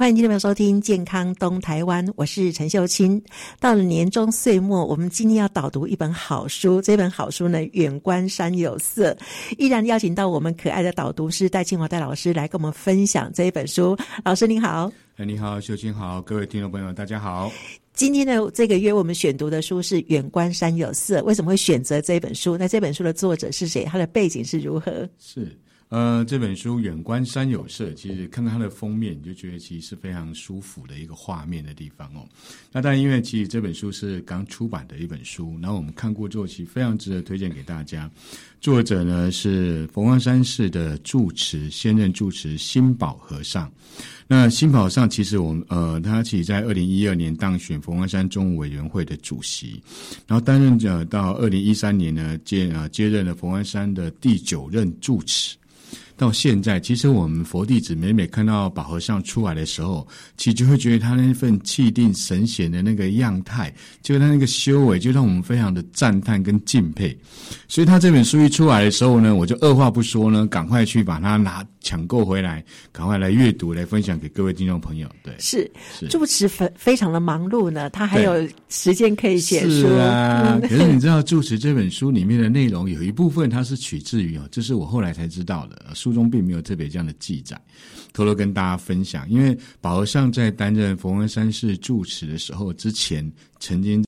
欢迎听众朋友收听《健康东台湾》，我是陈秀清。到了年终岁末，我们今天要导读一本好书。这本好书呢，远观山有色，依然邀请到我们可爱的导读师戴庆华戴老师来跟我们分享这一本书。老师您好，哎，你好，秀清好，各位听众朋友大家好。今天的这个月我们选读的书是《远观山有色》，为什么会选择这本书？那这本书的作者是谁？他的背景是如何？是。呃，这本书《远观山有色》，其实看到它的封面，你就觉得其实是非常舒服的一个画面的地方哦。那当然，因为其实这本书是刚出版的一本书，然后我们看过之后，其实非常值得推荐给大家。作者呢是佛光山寺的住持，现任住持新宝和尚。那新宝和尚其实我们呃，他其实在二零一二年当选佛光山中务委员会的主席，然后担任着到二零一三年呢接呃接任了佛光山的第九任住持。到现在，其实我们佛弟子每每看到宝和尚出来的时候，其实就会觉得他那份气定神闲的那个样态，就他那个修为，就让我们非常的赞叹跟敬佩。所以他这本书一出来的时候呢，我就二话不说呢，赶快去把它拿抢购回来，赶快来阅读，来分享给各位听众朋友。对，是，是住持非非常的忙碌呢，他还有时间可以写书啊。可是你知道，住持这本书里面的内容有一部分，它是取自于哦，这是我后来才知道的书。中并没有特别这样的记载，偷偷跟大家分享。因为保和尚在担任佛光山寺住持的时候，之前曾经，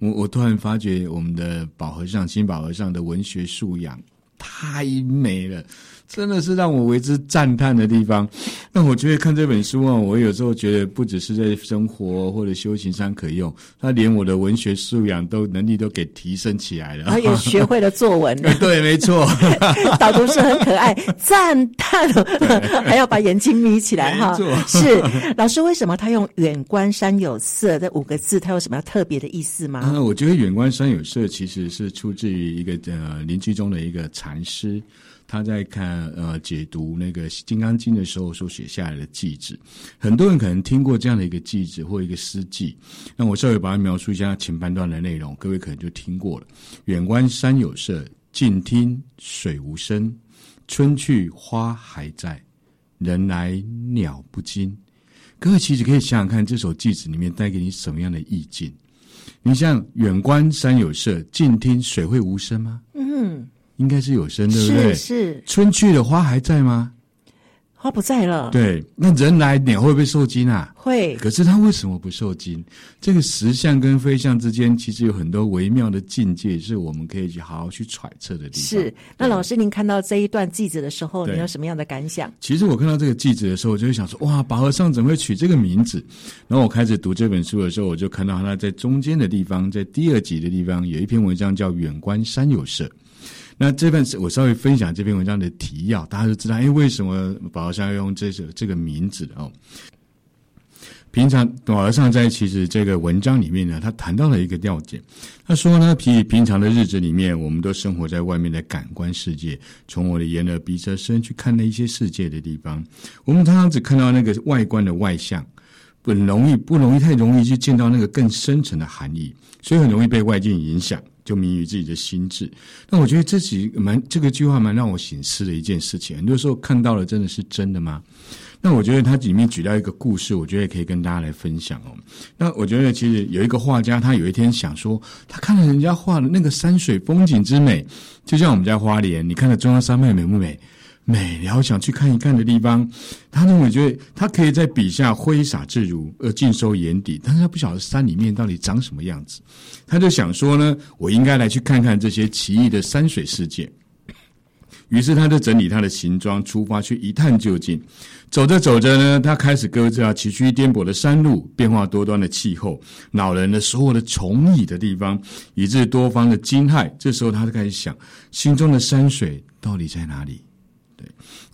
我我突然发觉我们的保和尚、新保和尚的文学素养太美了。真的是让我为之赞叹的地方。那我觉得看这本书啊，我有时候觉得不只是在生活或者修行上可用，它连我的文学素养都能力都给提升起来了。他也学会了作文。对，没错。导读是很可爱，赞叹，还要把眼睛眯起来哈。是老师，为什么他用“远观山有色”这五个字？他有什么特别的意思吗？啊，我觉得“远观山有色”其实是出自于一个呃临济宗的一个禅师。他在看呃解读那个《金刚经》的时候所写下来的偈子，很多人可能听过这样的一个偈子或一个诗偈。那我稍微把它描述一下前半段的内容，各位可能就听过了：远观山有色，近听水无声。春去花还在，人来鸟不惊。各位其实可以想想看，这首偈子里面带给你什么样的意境？你像远观山有色，近听水会无声吗？嗯。应该是有生，对不对？是是。春去的花还在吗？花不在了。对，那人来鸟会不会受惊啊？会。可是它为什么不受惊？这个实相跟非相之间，其实有很多微妙的境界，是我们可以去好好去揣测的地方。是。那老师，您看到这一段句子的时候，你有什么样的感想？其实我看到这个句子的时候，我就会想说：哇，宝和尚怎么会取这个名字？然后我开始读这本书的时候，我就看到他在中间的地方，在第二集的地方有一篇文章叫《远观山有色》。那这份我稍微分享这篇文章的提要，大家就知道，哎，为什么保和尚要用这个这个名字哦？平常宝和尚在其实这个文章里面呢，他谈到了一个要件，他说呢，平平常的日子里面，我们都生活在外面的感官世界，从我的眼耳鼻舌身去看那一些世界的地方，我们常常只看到那个外观的外相，不容易不容易太容易去见到那个更深层的含义，所以很容易被外境影响。就迷于自己的心智，那我觉得这几蛮这个句话蛮让我醒思的一件事情。很多时候看到了真的是真的吗？那我觉得他里面举到一个故事，我觉得也可以跟大家来分享哦。那我觉得其实有一个画家，他有一天想说，他看了人家画的那个山水风景之美，就像我们家花莲，你看的中央山脉美不美？美，然后想去看一看的地方，他认为觉得他可以在笔下挥洒自如，而尽收眼底，但是他不晓得山里面到底长什么样子，他就想说呢，我应该来去看看这些奇异的山水世界。于是他就整理他的行装，出发去一探究竟。走着走着呢，他开始搁置啊崎岖颠簸的山路，变化多端的气候，恼人的所有的虫蚁的地方，以致多方的惊骇。这时候他就开始想，心中的山水到底在哪里？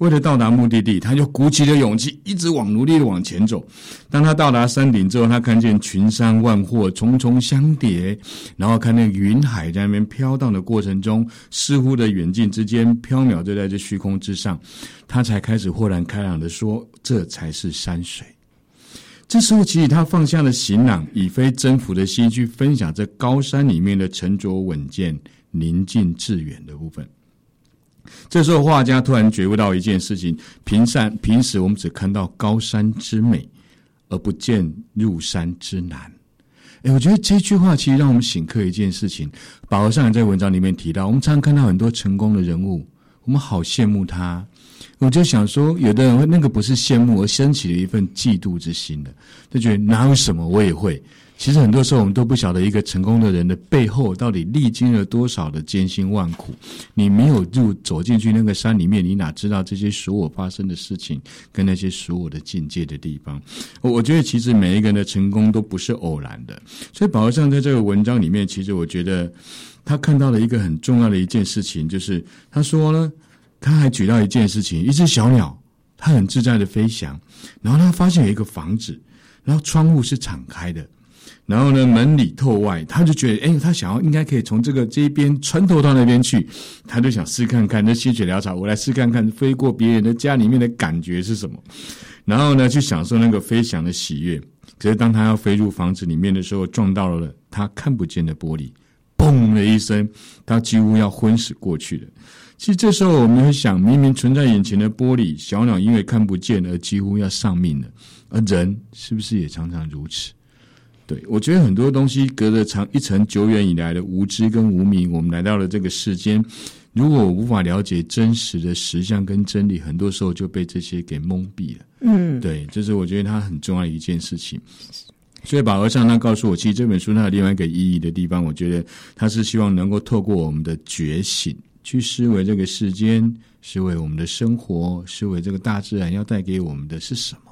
为了到达目的地，他就鼓起了勇气，一直往努力的往前走。当他到达山顶之后，他看见群山万壑重重相叠，然后看那个云海在那边飘荡的过程中，似乎的远近之间飘渺就在这虚空之上，他才开始豁然开朗的说：“这才是山水。”这时候，其实他放下了行囊，以非征服的心去分享这高山里面的沉着稳健、宁静致远的部分。这时候画家突然觉悟到一件事情：平山平时我们只看到高山之美，而不见入山之难。哎，我觉得这句话其实让我们醒刻一件事情。宝和尚也在文章里面提到，我们常常看到很多成功的人物，我们好羡慕他。我就想说，有的人会那个不是羡慕，而升起了一份嫉妒之心的，就觉得哪有什么我也会。其实很多时候我们都不晓得一个成功的人的背后到底历经了多少的艰辛万苦。你没有入走进去那个山里面，你哪知道这些所有发生的事情跟那些所有的境界的地方？我觉得其实每一个人的成功都不是偶然的。所以宝和尚在这个文章里面，其实我觉得他看到了一个很重要的一件事情，就是他说呢，他还举到一件事情：一只小鸟，它很自在的飞翔，然后他发现有一个房子，然后窗户是敞开的。然后呢，门里透外，他就觉得，哎，他想要应该可以从这个这一边穿透到那边去，他就想试看看，那心血潦草，我来试看看飞过别人的家里面的感觉是什么。然后呢，去享受那个飞翔的喜悦。可是当他要飞入房子里面的时候，撞到了他看不见的玻璃，嘣的一声，他几乎要昏死过去了。其实这时候我们会想，明明存在眼前的玻璃，小鸟因为看不见而几乎要丧命了，而人是不是也常常如此？对，我觉得很多东西隔着长一层久远以来的无知跟无明，我们来到了这个世间，如果我无法了解真实的实相跟真理，很多时候就被这些给蒙蔽了。嗯，对，这是我觉得它很重要的一件事情。所以宝和尚他告诉我，其实这本书它有另外一个意义的地方，我觉得他是希望能够透过我们的觉醒，去思维这个世间，思维我们的生活，思维这个大自然要带给我们的是什么。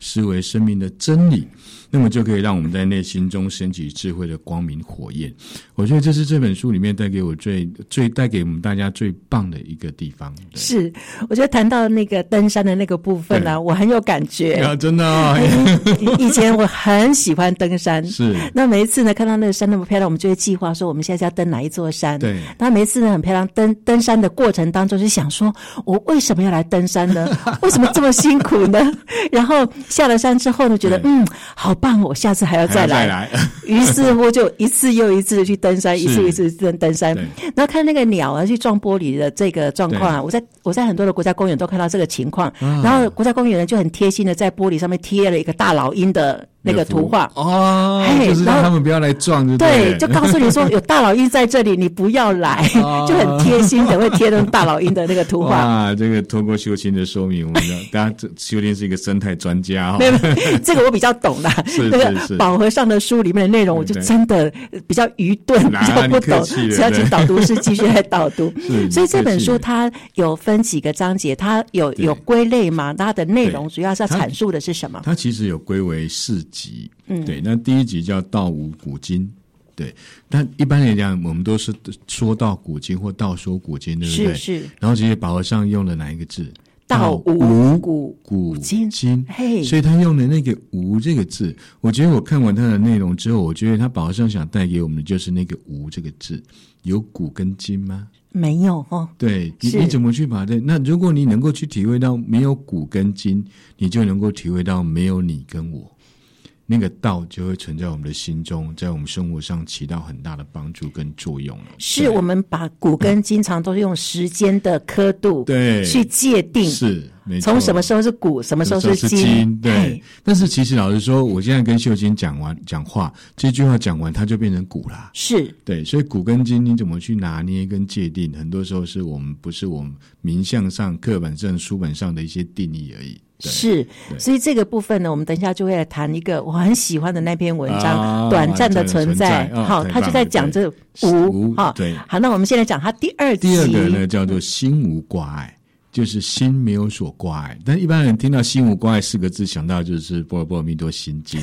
思维生命的真理，那么就可以让我们在内心中升起智慧的光明火焰。我觉得这是这本书里面带给我最最带给我们大家最棒的一个地方。是，我觉得谈到那个登山的那个部分呢、啊，我很有感觉。啊，真的！以前我很喜欢登山，是。那每一次呢，看到那个山那么漂亮，我们就会计划说，我们现在要登哪一座山。对。那每一次呢，很漂亮，登登山的过程当中，就想说，我为什么要来登山呢？为什么这么辛苦呢？然后。下了山之后呢，觉得嗯，好棒哦，我下次还要再来。再来 于是乎就一次又一次的去登山，一次一次登登山。然后看那个鸟啊去撞玻璃的这个状况啊，我在我在很多的国家公园都看到这个情况。然后国家公园呢就很贴心的在玻璃上面贴了一个大老鹰的。那个图画哦，就是让他们不要来撞就对，对，就告诉你说 有大老鹰在这里，你不要来，就很贴心的会贴那大老鹰的那个图画。啊，这个通过修心的说明，我们大家这秀卿是一个生态专家哈。没有，这个我比较懂啦。是那个宝和尚的书里面的内容，我就真的比较愚钝，比较不懂，只要请导读师继续来导读。所以这本书它有分几个章节，它有有归类嘛？它的内容主要是要阐述的是什么？它其实有归为四。集，嗯，对，那第一集叫《道无古今》，对，但一般来讲，我们都是说到古今或道说古今，对不对？是是。然后其实宝和尚用了哪一个字？道无古古今，嘿，所以他用的那个“无”这个字，我觉得我看完他的内容之后，我觉得他宝和尚想带给我们的就是那个“无”这个字，有古跟今吗？没有哦。对，你你怎么去把这？那如果你能够去体会到没有古跟今，你就能够体会到没有你跟我。那个道就会存在我们的心中，在我们生活上起到很大的帮助跟作用了。是我们把古跟经常都是用时间的刻度对去界定，是。从什么时候是古，什么时候是今？是今对。但是其实老实说，我现在跟秀金讲完讲话，这句话讲完，它就变成古了。是对，所以古跟今你怎么去拿捏跟界定？很多时候是我们不是我们名相上、课本上、书本上的一些定义而已。是，所以这个部分呢，我们等一下就会来谈一个我很喜欢的那篇文章，啊《短暂的存在》。好，他就在讲这无。好，对。好，那我们现在讲他第二。第二个呢，叫做心无挂碍。就是心没有所挂碍，但一般人听到“心无挂碍”四个字，想到就是《般若波罗蜜多心经》。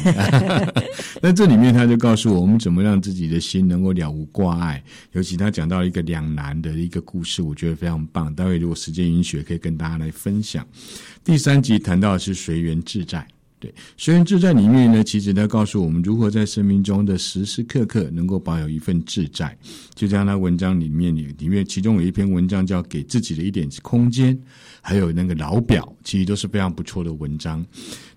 那这里面他就告诉我们，怎么让自己的心能够了无挂碍。尤其他讲到一个两难的一个故事，我觉得非常棒。待会如果时间允许，可以跟大家来分享。第三集谈到的是随缘自在。对，随缘自在里面呢，其实它告诉我们如何在生命中的时时刻刻能够保有一份自在。就像他文章里面里里面，其中有一篇文章叫《给自己的一点空间》，还有那个老表，其实都是非常不错的文章。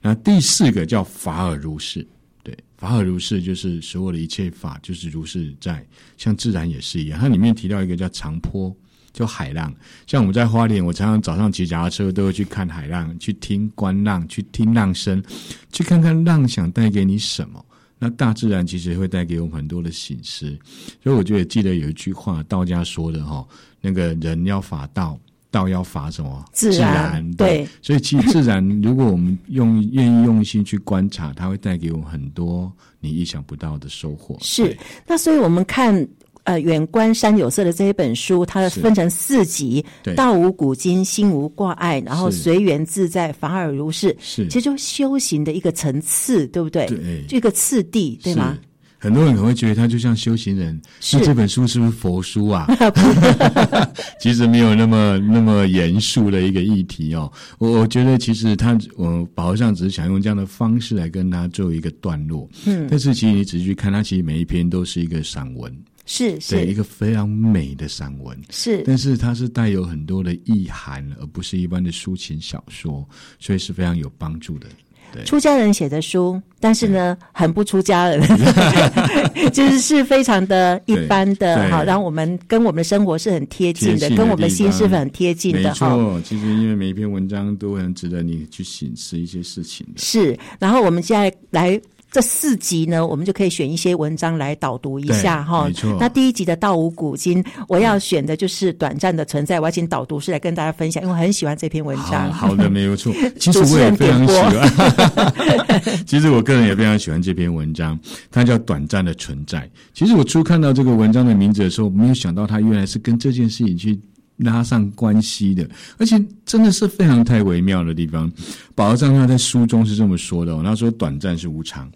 那第四个叫法尔如是，对，法尔如是就是所有的一切法就是如是在，像自然也是一样。它里面提到一个叫长坡。就海浪。像我们在花莲，我常常早上骑脚踏车都会去看海浪，去听观浪，去听浪声，去看看浪想带给你什么。那大自然其实会带给我们很多的醒思，所以我觉得记得有一句话，道家说的哈，那个人要法道，道要法什么？自然。自然对，对，所以其实自然，如果我们用愿意用心去观察，它会带给我们很多你意想不到的收获。是，那所以我们看。呃，远观山有色的这一本书，它分成四集：道无古今，心无挂碍，然后随缘自在，法尔如是。是，其实就修行的一个层次，对不对？对，这个次第，对吗？很多人可能会觉得他就像修行人，那这本书是不是佛书啊？其实没有那么那么严肃的一个议题哦。我我觉得其实他，我宝和尚只是想用这样的方式来跟他做一个段落。嗯，但是其实你仔细去看，它其实每一篇都是一个散文。是是对，一个非常美的散文，是，但是它是带有很多的意涵，而不是一般的抒情小说，所以是非常有帮助的。对，出家人写的书，但是呢，很不出家人，就是是非常的一般的，好，让我们跟我们的生活是很贴近的，的跟我们的心是很贴近的。没错，其实因为每一篇文章都很值得你去省思一些事情的。是，然后我们现在来。这四集呢，我们就可以选一些文章来导读一下哈。没错。那第一集的《道无古今》，我要选的就是短暂的存在。我要请导读师来跟大家分享，因为我很喜欢这篇文章。好，好的，没有错。其实我也非常喜欢。其实我个人也非常喜欢这篇文章，它叫《短暂的存在》。其实我初看到这个文章的名字的时候，没有想到它原来是跟这件事情去拉上关系的，而且真的是非常太微妙的地方。宝和尚他在书中是这么说的哦，他说：“短暂是无常。”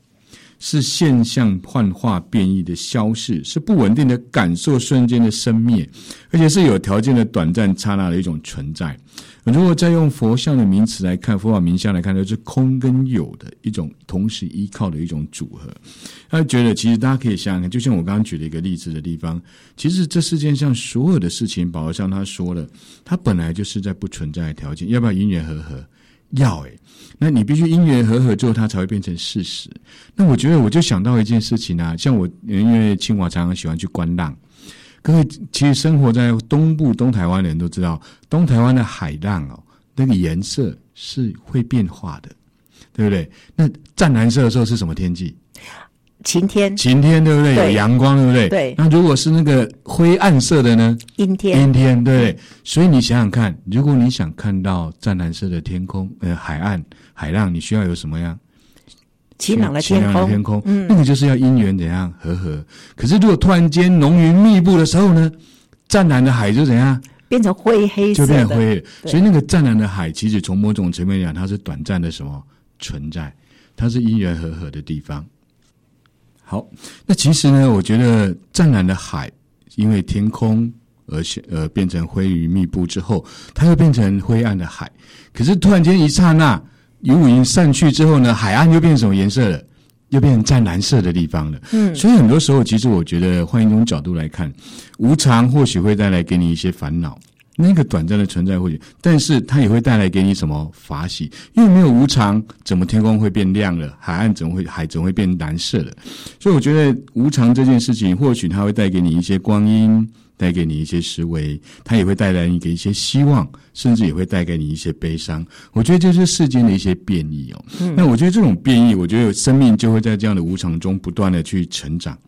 是现象幻化变异的消逝，是不稳定的感受瞬间的生灭，而且是有条件的短暂刹那的一种存在。如果再用佛像的名词来看，佛法名相来看，就是空跟有的一种同时依靠的一种组合。他觉得，其实大家可以想想看，就像我刚刚举了一个例子的地方，其实这世界上所有的事情，宝和尚他说了，它本来就是在不存在的条件，要不要因缘和合？要诶、那你必须因缘和合之后，它才会变成事实。那我觉得，我就想到一件事情啊，像我因为清华常常喜欢去观浪，各位其实生活在东部东台湾的人都知道，东台湾的海浪哦，那个颜色是会变化的，对不对？那湛蓝色的时候是什么天气？晴天，晴天对不对？对，有阳光对不对？对。那如果是那个灰暗色的呢？阴天，阴天对。所以你想想看，如果你想看到湛蓝色的天空，呃，海岸海浪，你需要有什么样？晴朗的天空。晴朗的天空，嗯，那个就是要因缘怎样和合。可是如果突然间浓云密布的时候呢，湛蓝的海就怎样？变成灰黑色，就变成灰黑。所以那个湛蓝的海，其实从某种层面讲，它是短暂的什么存在？它是因缘和合的地方。好，那其实呢，我觉得湛蓝的海，因为天空而呃变成灰云密布之后，它又变成灰暗的海。可是突然间一刹那，云雾云散去之后呢，海岸又变成什么颜色了？又变成湛蓝色的地方了。嗯，所以很多时候，其实我觉得换一种角度来看，无常或许会带来给你一些烦恼。那个短暂的存在或许，但是它也会带来给你什么法喜？因为没有无常，怎么天空会变亮了？海岸怎么会海怎么会变蓝色了？所以我觉得无常这件事情，或许它会带给你一些光阴，带给你一些思维，它也会带来你给一些希望，甚至也会带给你一些悲伤。我觉得这是世间的一些变异哦。嗯。那我觉得这种变异，我觉得生命就会在这样的无常中不断的去成长。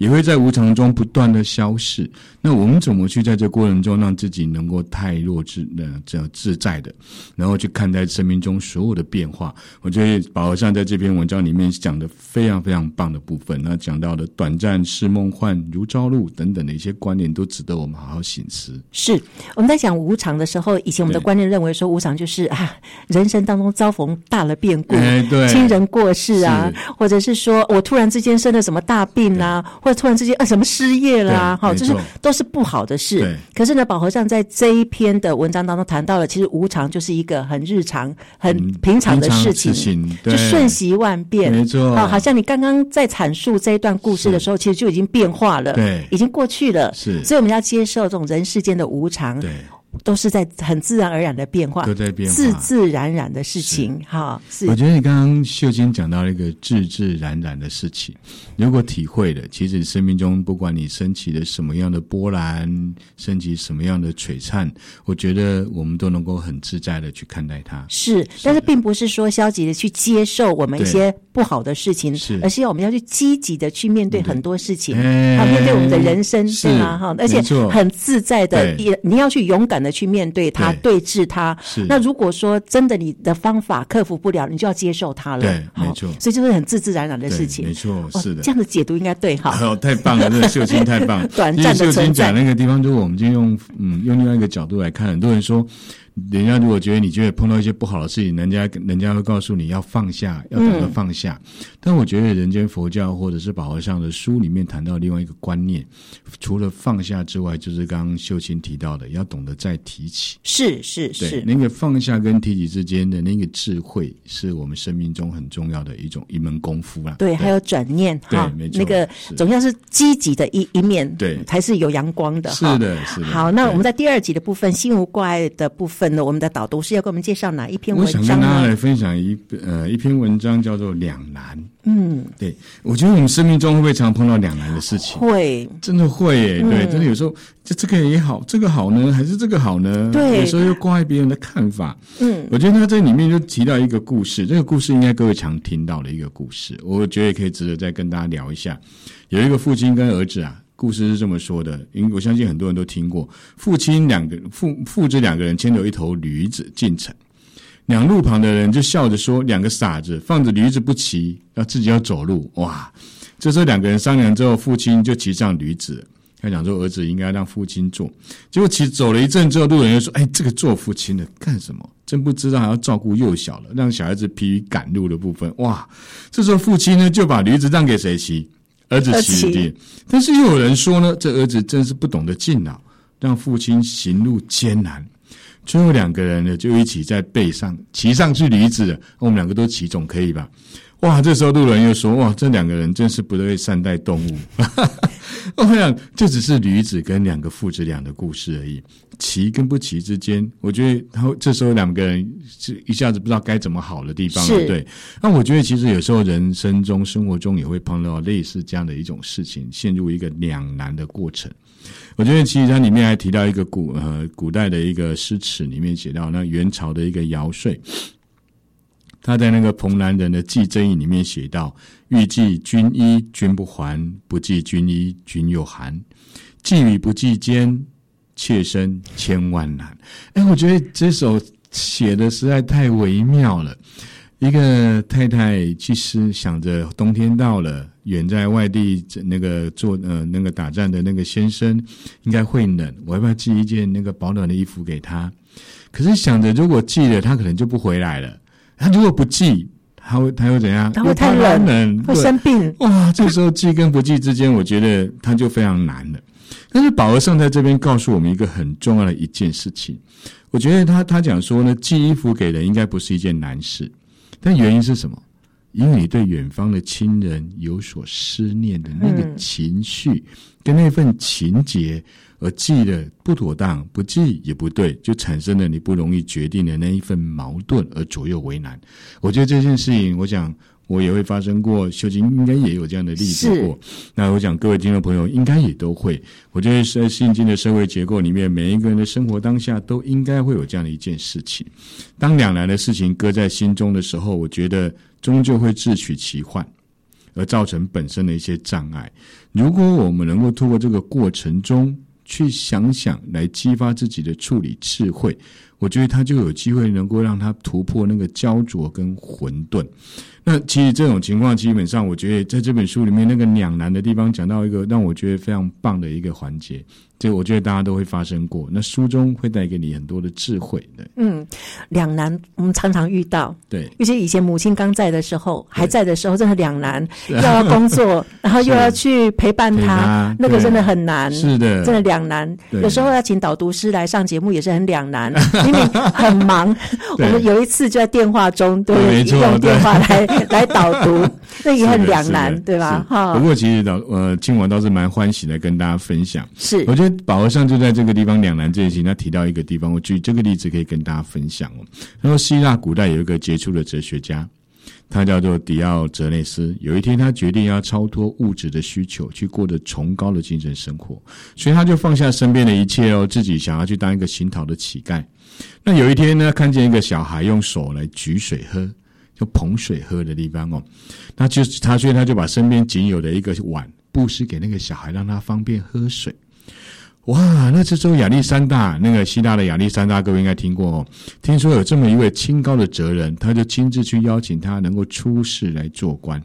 也会在无常中不断的消逝。那我们怎么去在这过程中让自己能够太弱智的这样自在的，然后去看待生命中所有的变化？我觉得宝和尚在这篇文章里面讲的非常非常棒的部分。那讲到的短暂是梦幻如朝露等等的一些观念，都值得我们好好省思。是我们在讲无常的时候，以前我们的观念认为说无常就是啊，人生当中遭逢大了变故，哎、对，亲人过世啊，或者是说我突然之间生了什么大病啊。突然之间啊，什么失业啦啊？好，就是都是不好的事。可是呢，宝和尚在这一篇的文章当中谈到了，其实无常就是一个很日常、很平常的事情，嗯、就瞬息万变。没错，好，好像你刚刚在阐述这一段故事的时候，其实就已经变化了，对，已经过去了。是，所以我们要接受这种人世间的无常。对。都是在很自然而然的变化，都在变化，自自然然的事情。哈，是。我觉得你刚刚秀晶讲到了一个自自然然的事情，如果体会了，其实生命中不管你升起了什么样的波澜，升起什么样的璀璨，我觉得我们都能够很自在的去看待它。是，但是并不是说消极的去接受我们一些不好的事情，是，而是要我们要去积极的去面对很多事情，啊，面对我们的人生，对吗？哈，而且很自在的，也你要去勇敢的去面对它，对峙它。是。那如果说真的你的方法克服不了，你就要接受它了。对，没错。所以就是很自自然然的事情。没错，是的。这样的解读应该对哈。哦，太棒了，这个 秀清太棒了。短暂的。秀清讲那个地方，就是我们就用嗯用另外一个角度来看，很多人说。人家如果觉得你觉得碰到一些不好的事情，人家人家会告诉你要放下，要懂得放下。嗯、但我觉得人间佛教或者是宝和尚的书里面谈到另外一个观念，除了放下之外，就是刚刚秀清提到的，要懂得再提起。是是是，那个放下跟提起之间的那个智慧，是我们生命中很重要的一种一门功夫啦。对，对还有转念哈，没错，那个总要是积极的一一面，对，才是有阳光的。是的，是的。好，那我们在第二集的部分，心无挂碍的部分。我们的导读是要给我们介绍哪一篇文章？我想跟大家来分享一呃一篇文章，叫做《两难》。嗯，对，我觉得我们生命中会不会常碰到两难的事情？会，真的会耶。对，真的有时候这这个也好，这个好呢，还是这个好呢？对，有时候又挂碍别人的看法。嗯，我觉得他在里面就提到一个故事，这个故事应该各位常听到的一个故事，我觉得也可以值得再跟大家聊一下。有一个父亲跟儿子啊。故事是这么说的，因为我相信很多人都听过。父亲两个父父子两个人牵着一头驴子进城，两路旁的人就笑着说：“两个傻子，放着驴子不骑，要自己要走路。”哇！这时候两个人商量之后，父亲就骑上驴子，他讲说儿子应该让父亲坐。结果骑走了一阵之后，路人又说：“哎，这个做父亲的干什么？真不知道还要照顾幼小了，让小孩子疲于赶路的部分。”哇！这时候父亲呢就把驴子让给谁骑？儿子骑的，但是又有人说呢，这儿子真是不懂得敬老，让父亲行路艰难。最后两个人呢，就一起在背上骑上去驴子了。我们两个都骑，总可以吧？哇！这时候路人又说：“哇，这两个人真是不会善待动物。”我想，这只是驴子跟两个父子俩的故事而已。骑跟不骑之间，我觉得他这时候两个人是一下子不知道该怎么好的地方了。对，那我觉得其实有时候人生中、生活中也会碰到类似这样的一种事情，陷入一个两难的过程。我觉得其实它里面还提到一个古呃古代的一个诗词里面写到，那元朝的一个尧舜。他在那个蓬莱人的寄赠里面写道：“欲寄君衣，君不还；不寄君衣，君又寒。寄与不寄间，妾身千万难。”哎，我觉得这首写的实在太微妙了。一个太太其实想着冬天到了，远在外地那个做呃那个打仗的那个先生应该会冷，我要不要寄一件那个保暖的衣服给他？可是想着如果寄了，他可能就不回来了。他如果不寄，他会他会怎样？他会太冷，冷会生病。哇，这个时候寄跟不寄之间，我觉得他就非常难了。但是宝和尚在这边告诉我们一个很重要的一件事情，我觉得他他讲说呢，寄衣服给人应该不是一件难事，但原因是什么？因为你对远方的亲人有所思念的那个情绪跟那份情结。而记的不妥当，不记也不对，就产生了你不容易决定的那一份矛盾，而左右为难。我觉得这件事情，我想我也会发生过，秀琴应该也有这样的例子过。那我想各位听众朋友应该也都会。我觉得在现今的社会结构里面，每一个人的生活当下都应该会有这样的一件事情。当两难的事情搁在心中的时候，我觉得终究会自取其患，而造成本身的一些障碍。如果我们能够透过这个过程中，去想想，来激发自己的处理智慧，我觉得他就有机会能够让他突破那个焦灼跟混沌。那其实这种情况，基本上我觉得在这本书里面那个两难的地方，讲到一个让我觉得非常棒的一个环节。这我觉得大家都会发生过，那书中会带给你很多的智慧。对，嗯，两难我们常常遇到。对，尤其以前母亲刚在的时候，还在的时候，真的两难，又要工作，然后又要去陪伴他，那个真的很难。是的，真的两难。有时候要请导读师来上节目也是很两难，很忙。我们有一次就在电话中，对，用电话来 来导读，那也很两难，对吧？哈。不过其实导呃，亲王倒是蛮欢喜的跟大家分享。是，我觉得宝和尚就在这个地方两难这一期，他提到一个地方，我举这个例子可以跟大家分享哦。他说，希腊古代有一个杰出的哲学家。他叫做迪奥泽内斯。有一天，他决定要超脱物质的需求，去过着崇高的精神生活，所以他就放下身边的一切哦，自己想要去当一个行讨的乞丐。那有一天呢，看见一个小孩用手来举水喝，就捧水喝的地方哦，那就他所以他就把身边仅有的一个碗布施给那个小孩，让他方便喝水。哇，那这时候亚历山大，那个希腊的亚历山大，各位应该听过哦。听说有这么一位清高的哲人，他就亲自去邀请他能够出仕来做官，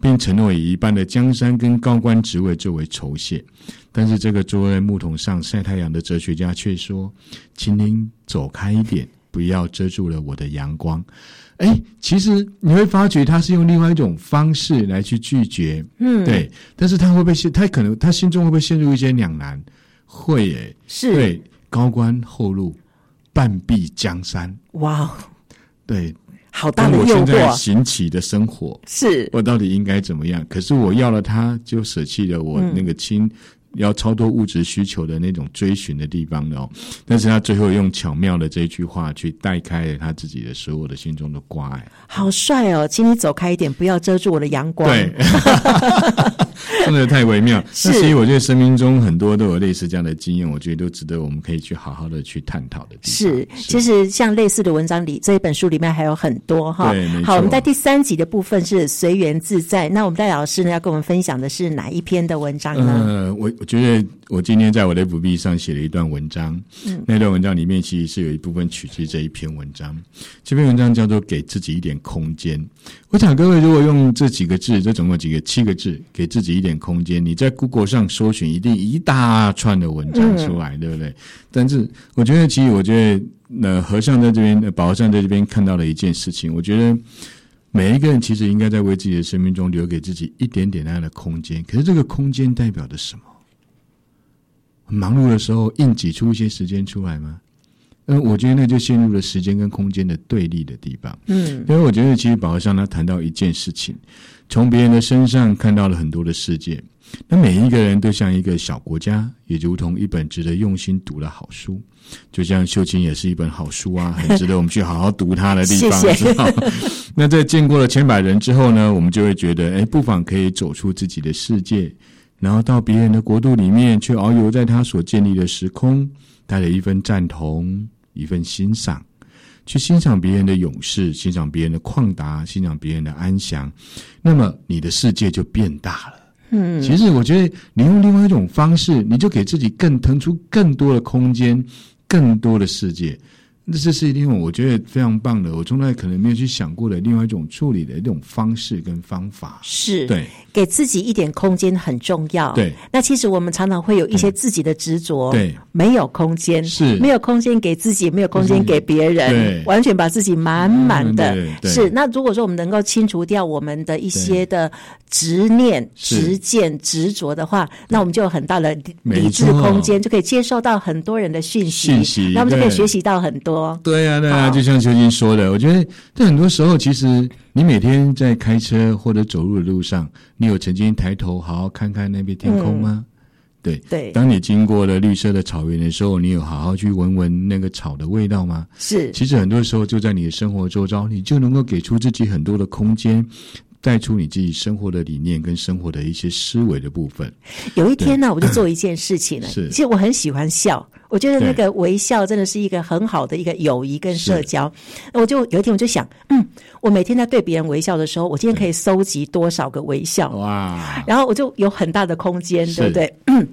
并承诺以一半的江山跟高官职位作为酬谢。但是这个坐在木桶上晒太阳的哲学家却说：“请您走开一点，不要遮住了我的阳光。”哎，其实你会发觉他是用另外一种方式来去拒绝，嗯，对。但是他会不会陷？他可能他心中会不会陷入一些两难？会耶，是对高官厚禄，半壁江山。哇，对，好大的诱惑。我现在行乞的生活，是我到底应该怎么样？可是我要了他，就舍弃了我那个亲。嗯要超脱物质需求的那种追寻的地方的哦，但是他最后用巧妙的这一句话去带开了他自己的所有的心中的挂碍。好帅哦，请你走开一点，不要遮住我的阳光。对，真的太微妙。那其实我觉得生命中很多都有类似这样的经验，我觉得都值得我们可以去好好的去探讨的地方。是，其实像类似的文章里，这一本书里面还有很多哈。好，我们在第三集的部分是随缘自在。那我们戴老师呢，要跟我们分享的是哪一篇的文章呢？呃，我。我觉得我今天在我的 FB 上写了一段文章，嗯，那段文章里面其实是有一部分取自这一篇文章。这篇文章叫做“给自己一点空间”。我想各位如果用这几个字，这总共几个七个字，“给自己一点空间”，你在 Google 上搜寻，一定一大串的文章出来，嗯、对不对？但是我觉得，其实我觉得，那和尚在这边，宝和尚在这边看到了一件事情，我觉得。每一个人其实应该在为自己的生命中留给自己一点点那样的空间，可是这个空间代表着什么？很忙碌的时候硬挤出一些时间出来吗？嗯，我觉得那就陷入了时间跟空间的对立的地方。嗯，因为我觉得其实宝和尚他谈到一件事情，从别人的身上看到了很多的世界。那每一个人都像一个小国家，也如同一本值得用心读的好书。就像秀清也是一本好书啊，很值得我们去好好读它的地方。谢谢。那在见过了千百人之后呢，我们就会觉得，哎，不妨可以走出自己的世界，然后到别人的国度里面去遨游在他所建立的时空，带着一份赞同，一份欣赏，去欣赏别人的勇士，欣赏别人的旷达，欣赏别人的安详。那么你的世界就变大了。嗯，其实我觉得你用另外一种方式，你就给自己更腾出更多的空间，更多的世界。这是是另外我觉得非常棒的，我从来可能没有去想过的另外一种处理的一种方式跟方法。是，对，给自己一点空间很重要。对，那其实我们常常会有一些自己的执着，对，没有空间，是。没有空间给自己，没有空间给别人，对，完全把自己满满的。是，那如果说我们能够清除掉我们的一些的执念、执见、执着的话，那我们就有很大的理智空间，就可以接受到很多人的讯息，讯息，那我们就可以学习到很多。对呀、啊，对呀、啊，就像秋金说的，我觉得在很多时候，其实你每天在开车或者走路的路上，你有曾经抬头好好看看那边天空吗？嗯、对对。当你经过了绿色的草原的时候，你有好好去闻闻那个草的味道吗？是。其实很多时候，就在你的生活周遭，你就能够给出自己很多的空间。带出你自己生活的理念跟生活的一些思维的部分。有一天呢，我就做一件事情了。是，其实我很喜欢笑，我觉得那个微笑真的是一个很好的一个友谊跟社交。我就有一天我就想，嗯，我每天在对别人微笑的时候，我今天可以收集多少个微笑？哇！然后我就有很大的空间，对不对？嗯。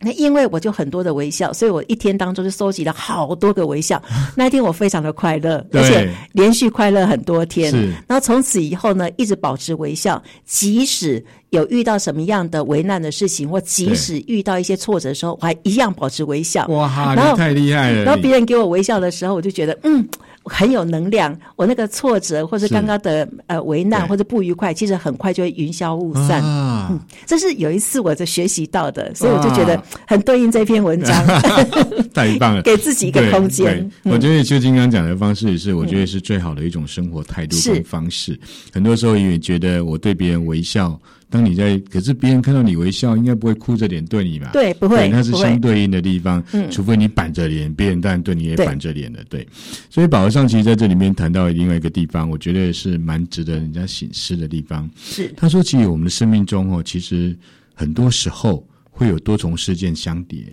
那因为我就很多的微笑，所以我一天当中就收集了好多个微笑。那一天我非常的快乐，而且连续快乐很多天。是。然后从此以后呢，一直保持微笑，即使有遇到什么样的危难的事情，或即使遇到一些挫折的时候，我还一样保持微笑。哇，然后，你太厉害了！然后别人给我微笑的时候，我就觉得嗯。很有能量，我那个挫折或者刚刚的呃为难或者不愉快，其实很快就会云消雾散。啊、嗯，这是有一次我在学习到的，所以我就觉得很对应这篇文章。太棒了，给自己一个空间。嗯、我觉得就金刚讲的方式也是，我觉得是最好的一种生活态度跟方式。嗯、很多时候因为觉得我对别人微笑。当你在，可是别人看到你微笑，应该不会哭着脸对你吧？对，不会，那是相对应的地方。嗯，除非你板着脸，别人当然对你也板着脸的。对，所以宝和尚其实在这里面谈到另外一个地方，我觉得是蛮值得人家省思的地方。是，他说，其实我们的生命中哦，其实很多时候会有多重事件相叠。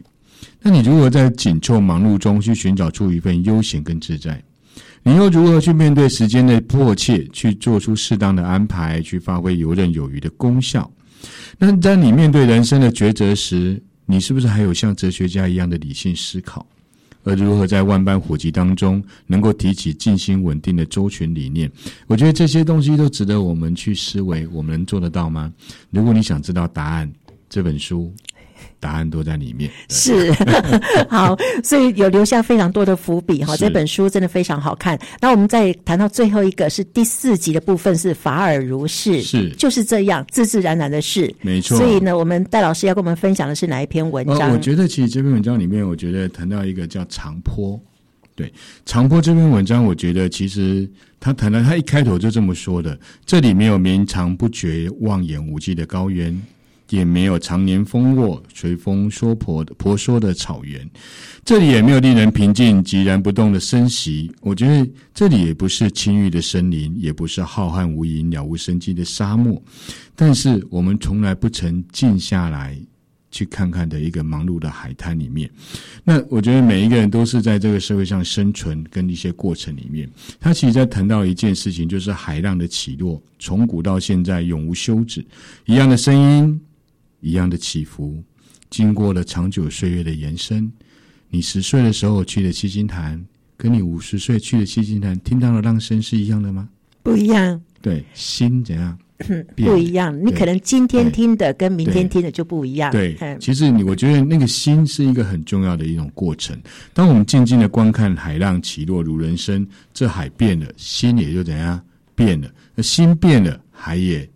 那你如何在紧凑忙碌中去寻找出一份悠闲跟自在？你又如何去面对时间的迫切，去做出适当的安排，去发挥游刃有余的功效？那当你面对人生的抉择时，你是不是还有像哲学家一样的理性思考？而如何在万般火急当中，能够提起静心稳定的周全理念？我觉得这些东西都值得我们去思维。我们能做得到吗？如果你想知道答案，这本书。答案都在里面，是 好，所以有留下非常多的伏笔哈。这本书真的非常好看。那我们再谈到最后一个，是第四集的部分，是法尔如是，是就是这样，自自然然的事，没错。所以呢，我们戴老师要跟我们分享的是哪一篇文章？哦，我觉得其实这篇文章里面，我觉得谈到一个叫长坡。对，长坡这篇文章，我觉得其实他谈到他一开头就这么说的：这里没有绵长不绝、望眼无际的高原。也没有常年风落、随风说婆的婆娑的草原，这里也没有令人平静、寂然不动的深溪。我觉得这里也不是青郁的森林，也不是浩瀚无垠、了无生机的沙漠。但是我们从来不曾静下来去看看的一个忙碌的海滩里面。那我觉得每一个人都是在这个社会上生存跟一些过程里面。他其实在谈到一件事情，就是海浪的起落，从古到现在永无休止，一样的声音。一样的起伏，经过了长久岁月的延伸。你十岁的时候去的七星潭，跟你五十岁去的七星潭听到的浪声是一样的吗？不一样。对，心怎样？不一样。你可能今天听的跟明天听的就不一样。对，对，其实你我觉得那个心是一个很重要的一种过程。当我们静静的观看海浪起落如人生，这海变了，心也就怎样变了。那心变了，海也。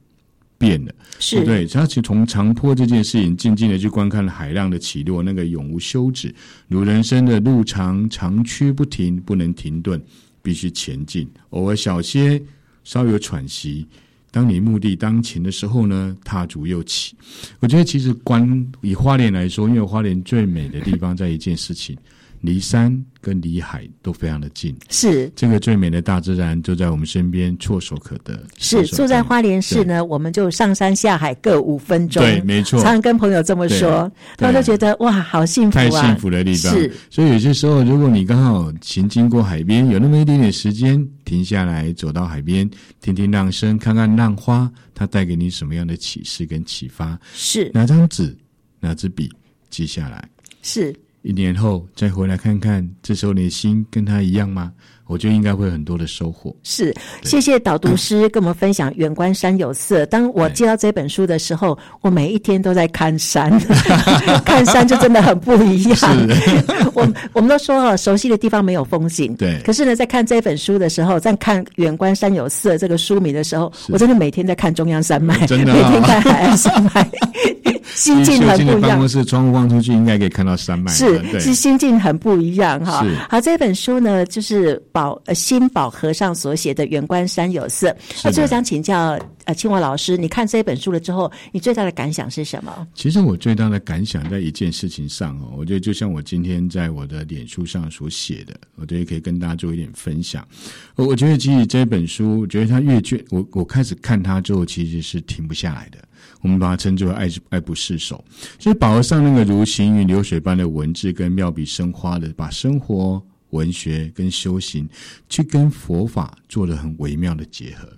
变了，是对，他其实从长坡这件事情，静静的去观看了海浪的起落，那个永无休止。如人生的路长，长驱不停，不能停顿，必须前进。偶尔小歇，稍有喘息。当你目的当前的时候呢，踏足又起。我觉得其实观以花莲来说，因为花莲最美的地方在一件事情。离山跟离海都非常的近，是这个最美的大自然就在我们身边，唾手可得。是住在花莲市呢，我们就上山下海各五分钟。对，没错。常常跟朋友这么说，他都觉得哇，好幸福啊！太幸福的地方。是，所以有些时候，如果你刚好行经过海边，有那么一点点时间，停下来走到海边，听听浪声，看看浪花，它带给你什么样的启示跟启发？是，拿张纸，拿支笔，记下来。是。一年后再回来看看，这时候你的心跟他一样吗？我觉得应该会有很多的收获。是，谢谢导读师跟我们分享《远观山有色》。当我接到这本书的时候，我每一天都在看山，看山就真的很不一样。我我们都说哈，熟悉的地方没有风景。对。可是呢，在看这本书的时候，在看《远观山有色》这个书名的时候，我真的每天在看中央山脉，真的、哦、每天看海岸山脉。心境很不一样。办公室窗户望出去，应该可以看到山脉。是，是心境很不一样哈。好，这本书呢，就是宝呃心宝和尚所写的《远观山有色》。那最后想请教呃清华老师，你看这本书了之后，你最大的感想是什么？其实我最大的感想在一件事情上哦，我觉得就像我今天在我的脸书上所写的，我觉得可以跟大家做一点分享。我我觉得其实这本书，我觉得它阅卷，我我开始看它之后，其实是停不下来的。我们把它称之为爱爱不释手，所以宝和尚那个如行云流水般的文字，跟妙笔生花的把生活、文学跟修行，去跟佛法做了很微妙的结合。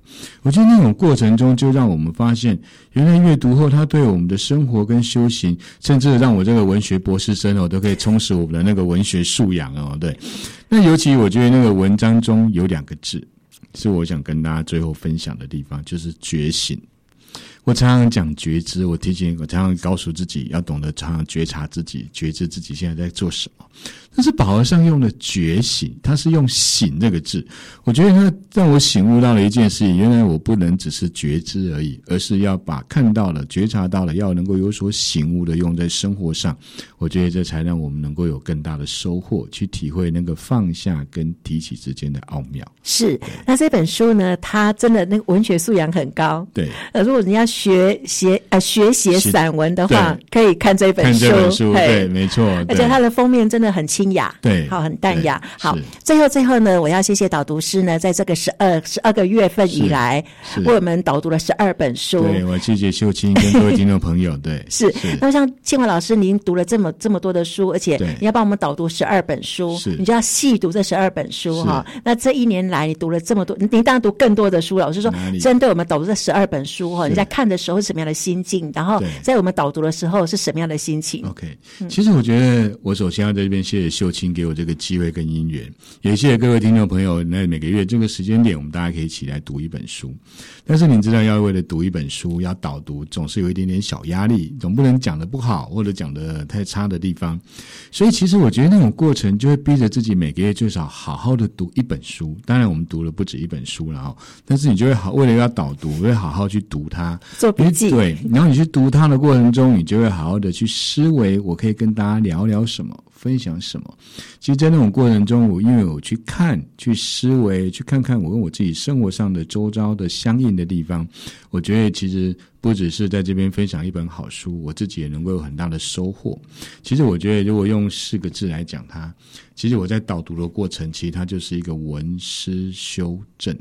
我觉得那种过程中，就让我们发现，原来阅读后，他对我们的生活跟修行，甚至让我这个文学博士生哦，都可以充实我们的那个文学素养哦。对，那尤其我觉得那个文章中有两个字，是我想跟大家最后分享的地方，就是觉醒。我常常讲觉知，我提醒我常常告诉自己要懂得常常觉察自己，觉知自己现在在做什么。但是宝和尚用的觉醒，他是用醒这个字，我觉得他让我醒悟到了一件事情，原来我不能只是觉知而已，而是要把看到了、觉察到了，要能够有所醒悟的用在生活上。我觉得这才让我们能够有更大的收获，去体会那个放下跟提起之间的奥妙。是，那这本书呢，它真的那个文学素养很高。对，呃，如果你要学写呃学写散文的话，可以看这本书。看这本书，对，没错。而且它的封面真的很清雅，对，好，很淡雅。好，最后最后呢，我要谢谢导读师呢，在这个十二十二个月份以来，为我们导读了十二本书。对，我谢谢秀清跟各位听众朋友。对，是。那像庆华老师，您读了这么这么多的书，而且你要帮我们导读十二本书，是，你就要细读这十二本书哈。那这一年来，你读了这么多，您当然读更多的书了。我是说，针对我们导读这十二本书哈，你在看的时候是什么样的心境？然后在我们导读的时候是什么样的心情？OK，其实我觉得我首先要在这边谢谢秀清给我这个机会跟姻缘，也谢谢各位听众朋友。那每个月这个时间点，我们大家可以一起来读一本书。但是你知道，要为了读一本书，要导读，总是有一点点小压力，总不能讲的不好或者讲的太差的地方。所以，其实我觉得那种过程就会逼着自己每个月最少好好的读一本书。当然，我们读了不止一本书，了哦，但是你就会好为了要导读，会好好去读它，做笔记。对，然后你去读它的过程中，你就会好好的去思维，我可以跟大家聊聊什么。分享什么？其实，在那种过程中，我因为我去看、去思维、去看看我跟我自己生活上的周遭的相应的地方，我觉得其实不只是在这边分享一本好书，我自己也能够有很大的收获。其实，我觉得如果用四个字来讲它，其实我在导读的过程，其实它就是一个文思修正。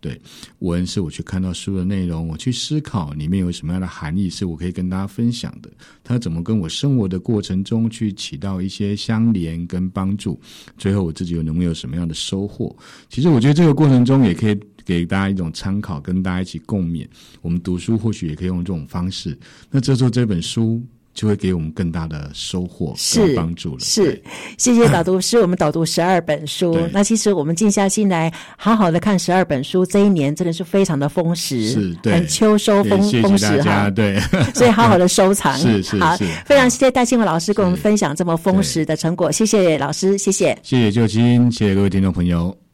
对，文是我去看到书的内容，我去思考里面有什么样的含义，是我可以跟大家分享的。它怎么跟我生活的过程中去起到一些相连跟帮助？最后我自己又能够有什么样的收获？其实我觉得这个过程中也可以给大家一种参考，跟大家一起共勉。我们读书或许也可以用这种方式。那这时候这本书。就会给我们更大的收获和帮助了。是，谢谢导读师，我们导读十二本书。那其实我们静下心来，好好的看十二本书，这一年真的是非常的丰实，是，很秋收丰丰实哈。对，所以好好的收藏。是是好，非常谢谢戴庆文老师跟我们分享这么丰实的成果，谢谢老师，谢谢。谢谢旧金，谢谢各位听众朋友。